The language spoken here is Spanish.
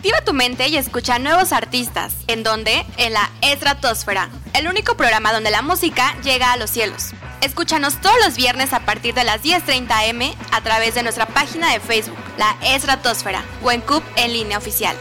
Activa tu mente y escucha nuevos artistas. ¿En dónde? En la Estratosfera, el único programa donde la música llega a los cielos. Escúchanos todos los viernes a partir de las 10.30 am a través de nuestra página de Facebook, la Estratosfera, o en CUP en línea oficial.